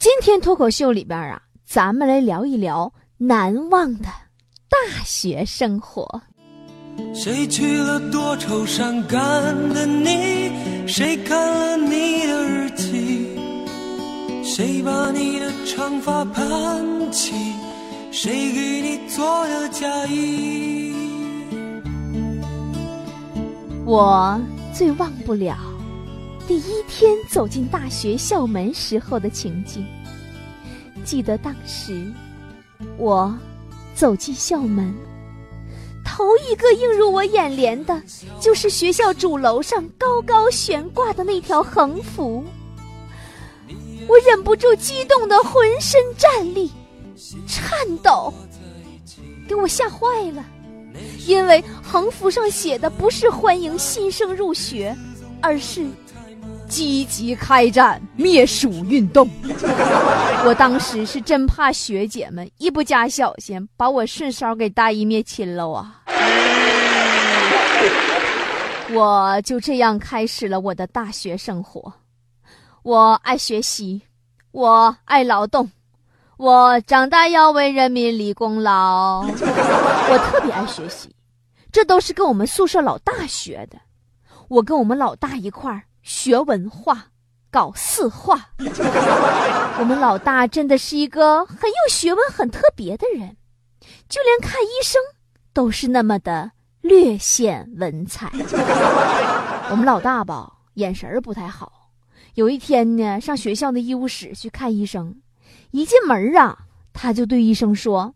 今天脱口秀里边啊，咱们来聊一聊难忘的大学生活。谁娶了多愁善感的你？谁看了你的日记？谁把你的长发盘起？谁给你做的嫁衣？我最忘不了第一天走进大学校门时候的情景。记得当时，我走进校门。头一个映入我眼帘的，就是学校主楼上高高悬挂的那条横幅。我忍不住激动的浑身战栗、颤抖，给我吓坏了。因为横幅上写的不是欢迎新生入学，而是。积极开展灭鼠运动。我当时是真怕学姐们一不加小心，把我顺捎给大义灭亲了啊！我就这样开始了我的大学生活。我爱学习，我爱劳动，我长大要为人民立功劳。我特别爱学习，这都是跟我们宿舍老大学的。我跟我们老大一块儿。学文化，搞四化。我们老大真的是一个很有学问、很特别的人，就连看医生都是那么的略显文采。我们老大吧，眼神儿不太好。有一天呢，上学校的医务室去看医生，一进门啊，他就对医生说：“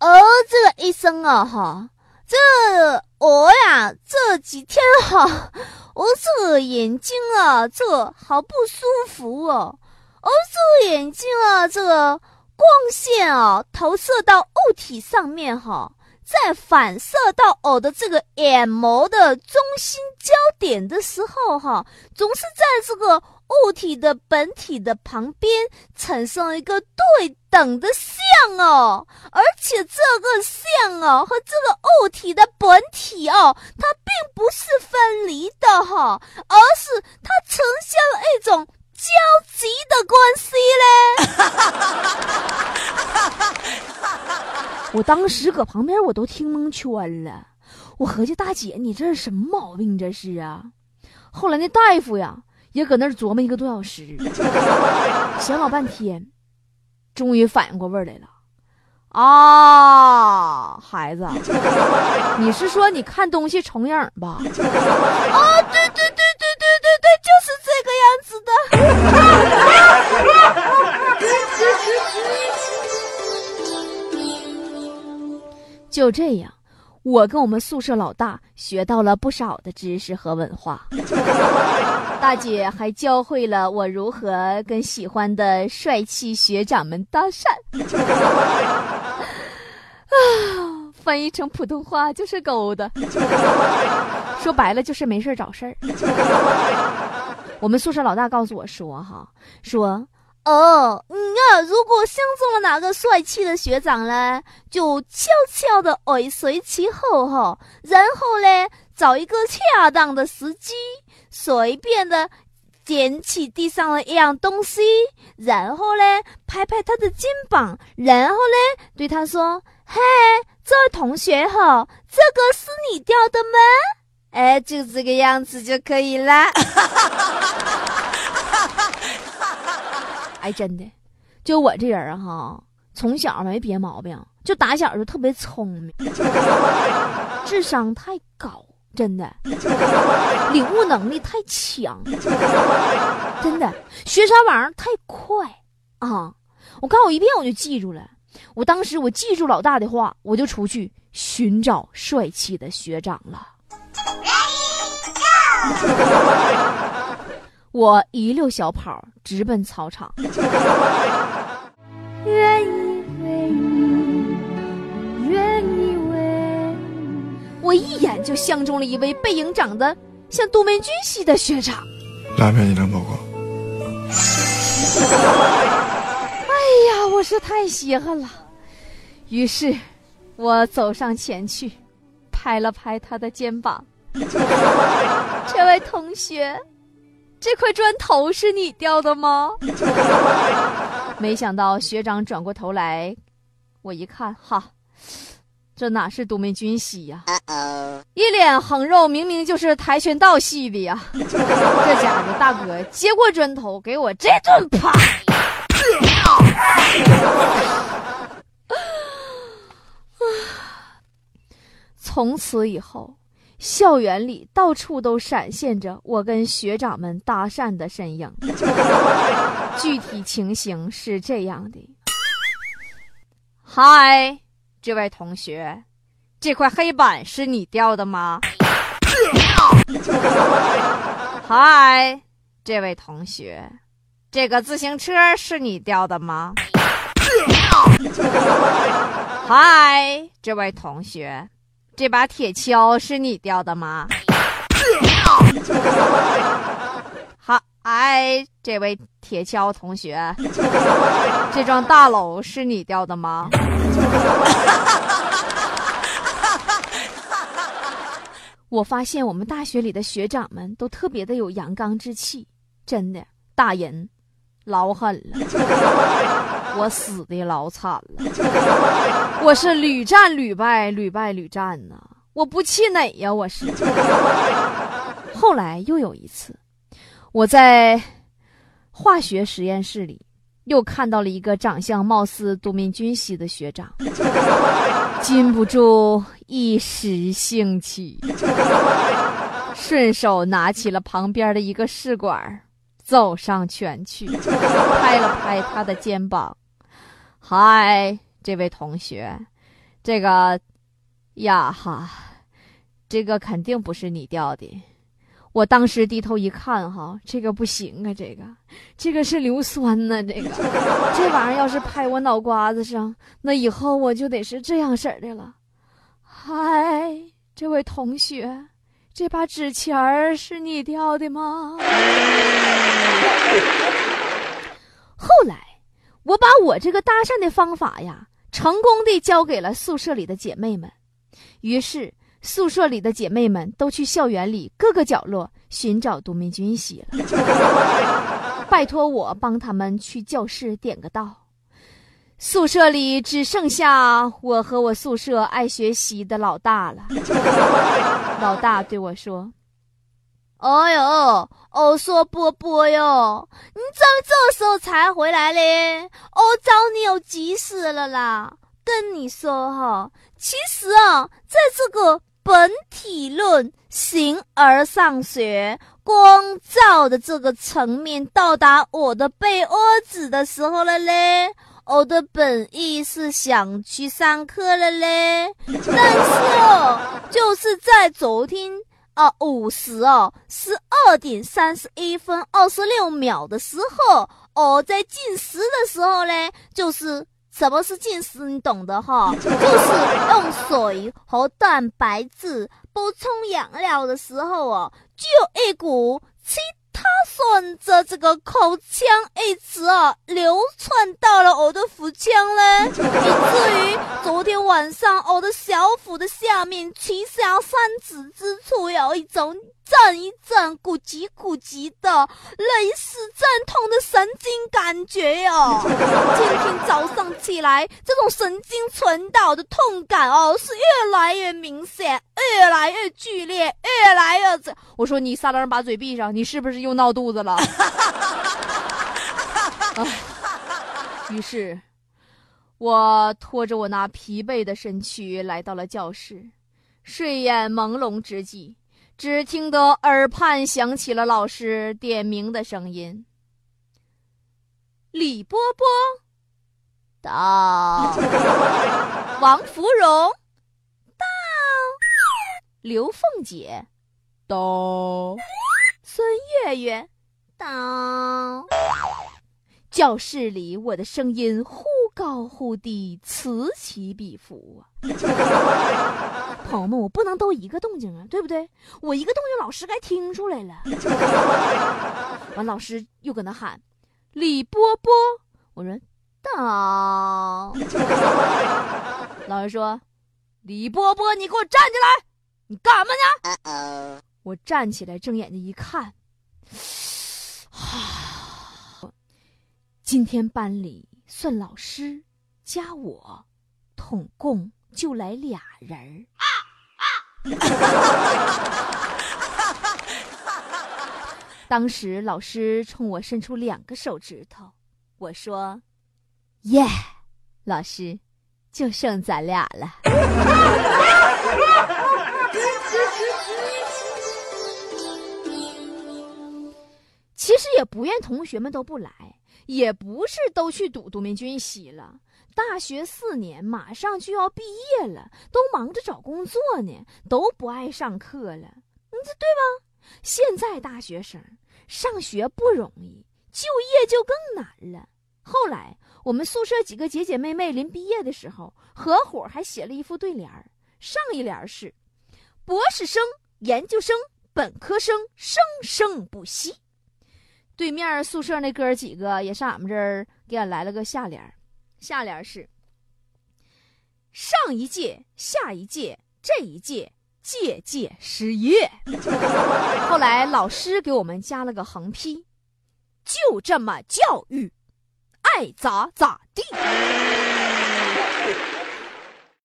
哦，这个医生啊，哈。”这我呀，这几天哈，我这个眼睛啊，这好不舒服哦。哦，这个眼睛啊，这个光线啊，投射到物体上面哈，再反射到我的这个眼眸的中心焦点的时候哈，总是在这个。物体的本体的旁边产生一个对等的像哦，而且这个像哦和这个物体的本体哦，它并不是分离的哈，而是它呈现了一种交集的关系嘞。我当时搁旁边我都听蒙圈了，我合计大姐你这是什么毛病？这是啊。后来那大夫呀。也搁那儿琢磨一个多小时，想老半天，终于反应过味儿来了。啊，孩子，你是说你看东西重影吧？啊，对对对对对对对，就是这个样子的。就这样，我跟我们宿舍老大学到了不少的知识和文化，大姐还教会了我如何跟喜欢的帅气学长们搭讪。啊，翻译成普通话就是勾的，说白了就是没事找事儿。我们宿舍老大告诉我说：“哈，说。”哦，你啊，如果相中了哪个帅气的学长呢，就悄悄的尾随其后哈，然后呢，找一个恰当的时机，随便的捡起地上的一样东西，然后呢，拍拍他的肩膀，然后呢，对他说：“嘿，这位同学哈，这个是你掉的吗？”哎，就这个样子就可以了。哎，真的，就我这人哈，从小没别毛病，就打小就特别聪明，智商太高，真的，领悟能力太强，真的，学啥玩意儿太快啊！我看我一遍我就记住了，我当时我记住老大的话，我就出去寻找帅气的学长了。我一溜小跑直奔操场。愿意为你，愿意为我一眼就相中了一位背影长得像杜门君系的学长。拉面你能报告？哎呀，我是太稀罕了。于是，我走上前去，拍了拍他的肩膀。这位同学，这块砖头是你掉的吗？没想到学长转过头来，我一看，哈，这哪是独美军系呀？一脸横肉，明明就是跆拳道系的呀！这家伙大哥接过砖头，给我这顿啪。从此以后，校园里到处都闪现着我跟学长们搭讪的身影。具体情形是这样的：嗨，这位同学，这块黑板是你掉的吗？嗨，这位同学，这个自行车是你掉的吗？嗨，这位同学，这把铁锹是你掉的吗？好，哎，这位铁锹同学，这幢大楼是你掉的吗？我发现我们大学里的学长们都特别的有阳刚之气，真的，大人老狠了，我死的老惨了，我是屡战屡败，屡败屡战呐，我不气馁呀，我是。后来又有一次，我在化学实验室里又看到了一个长相貌似都敏俊系的学长。禁不住一时兴起，顺手拿起了旁边的一个试管，走上前去，拍了拍他的肩膀：“嗨，这位同学，这个呀哈，这个肯定不是你掉的。”我当时低头一看，哈，这个不行啊，这个，这个是硫酸呢，这个，这玩意儿要是拍我脑瓜子上，那以后我就得是这样式儿的了。嗨，这位同学，这把纸钱儿是你掉的吗？后来，我把我这个搭讪的方法呀，成功的交给了宿舍里的姐妹们，于是。宿舍里的姐妹们都去校园里各个角落寻找杜明君喜了，拜托我帮他们去教室点个到。宿舍里只剩下我和我宿舍爱学习的老大了。老大对我说：“哎呦，我说波波哟，你怎么这时候才回来嘞？我找你有急事了啦！跟你说哈，其实啊，在这个……本体论形而上学光照的这个层面到达我的被窝子的时候了嘞，我的本意是想去上课了嘞，但是哦，就是在昨天啊五十哦十二点三十一分二十六秒的时候，哦在进食的时候呢，就是。什么是进食？你懂的哈，就是用水和蛋白质补充养料的时候哦，就一股气。他顺着这个口腔一直啊流窜到了我的腹腔嘞，以至于昨天晚上我的小腹的下面脐下三指之处有一种阵一震鼓急鼓急的类似阵痛的神经感觉哟。今天早上起来，这种神经传导的痛感哦是越来越明显，越来越剧烈，越来越这。我说你撒浪把嘴闭上，你是不是？又闹肚子了，于是，我拖着我那疲惫的身躯来到了教室。睡眼朦胧之际，只听得耳畔响起了老师点名的声音：“李波波。到，王芙蓉。到，刘凤姐。到。”孙月月，到。教室里，我的声音忽高忽低，此起彼伏啊！朋友们，我不能都一个动静啊，对不对？我一个动静，老师该听出来了。完，老师又搁那喊：“李波波。”我说：“当。”老师说：“李波波，你给我站起来！你干嘛呢？”我站起来，睁眼睛一看，啊。今天班里算老师加我，统共就来俩人儿。当时老师冲我伸出两个手指头，我说：“耶，老师，就剩咱俩了。”其实也不愿同学们都不来。也不是都去读读名军习了，大学四年马上就要毕业了，都忙着找工作呢，都不爱上课了，你这对吧？现在大学生上学不容易，就业就更难了。后来我们宿舍几个姐姐妹妹临毕业的时候，合伙还写了一副对联儿，上一联是：博士生、研究生、本科生，生生不息。对面宿舍那哥几个也上俺们这儿给俺来了个下联下联是：上一届、下一届、这一届，届届失业。后来老师给我们加了个横批：就这么教育，爱咋咋地。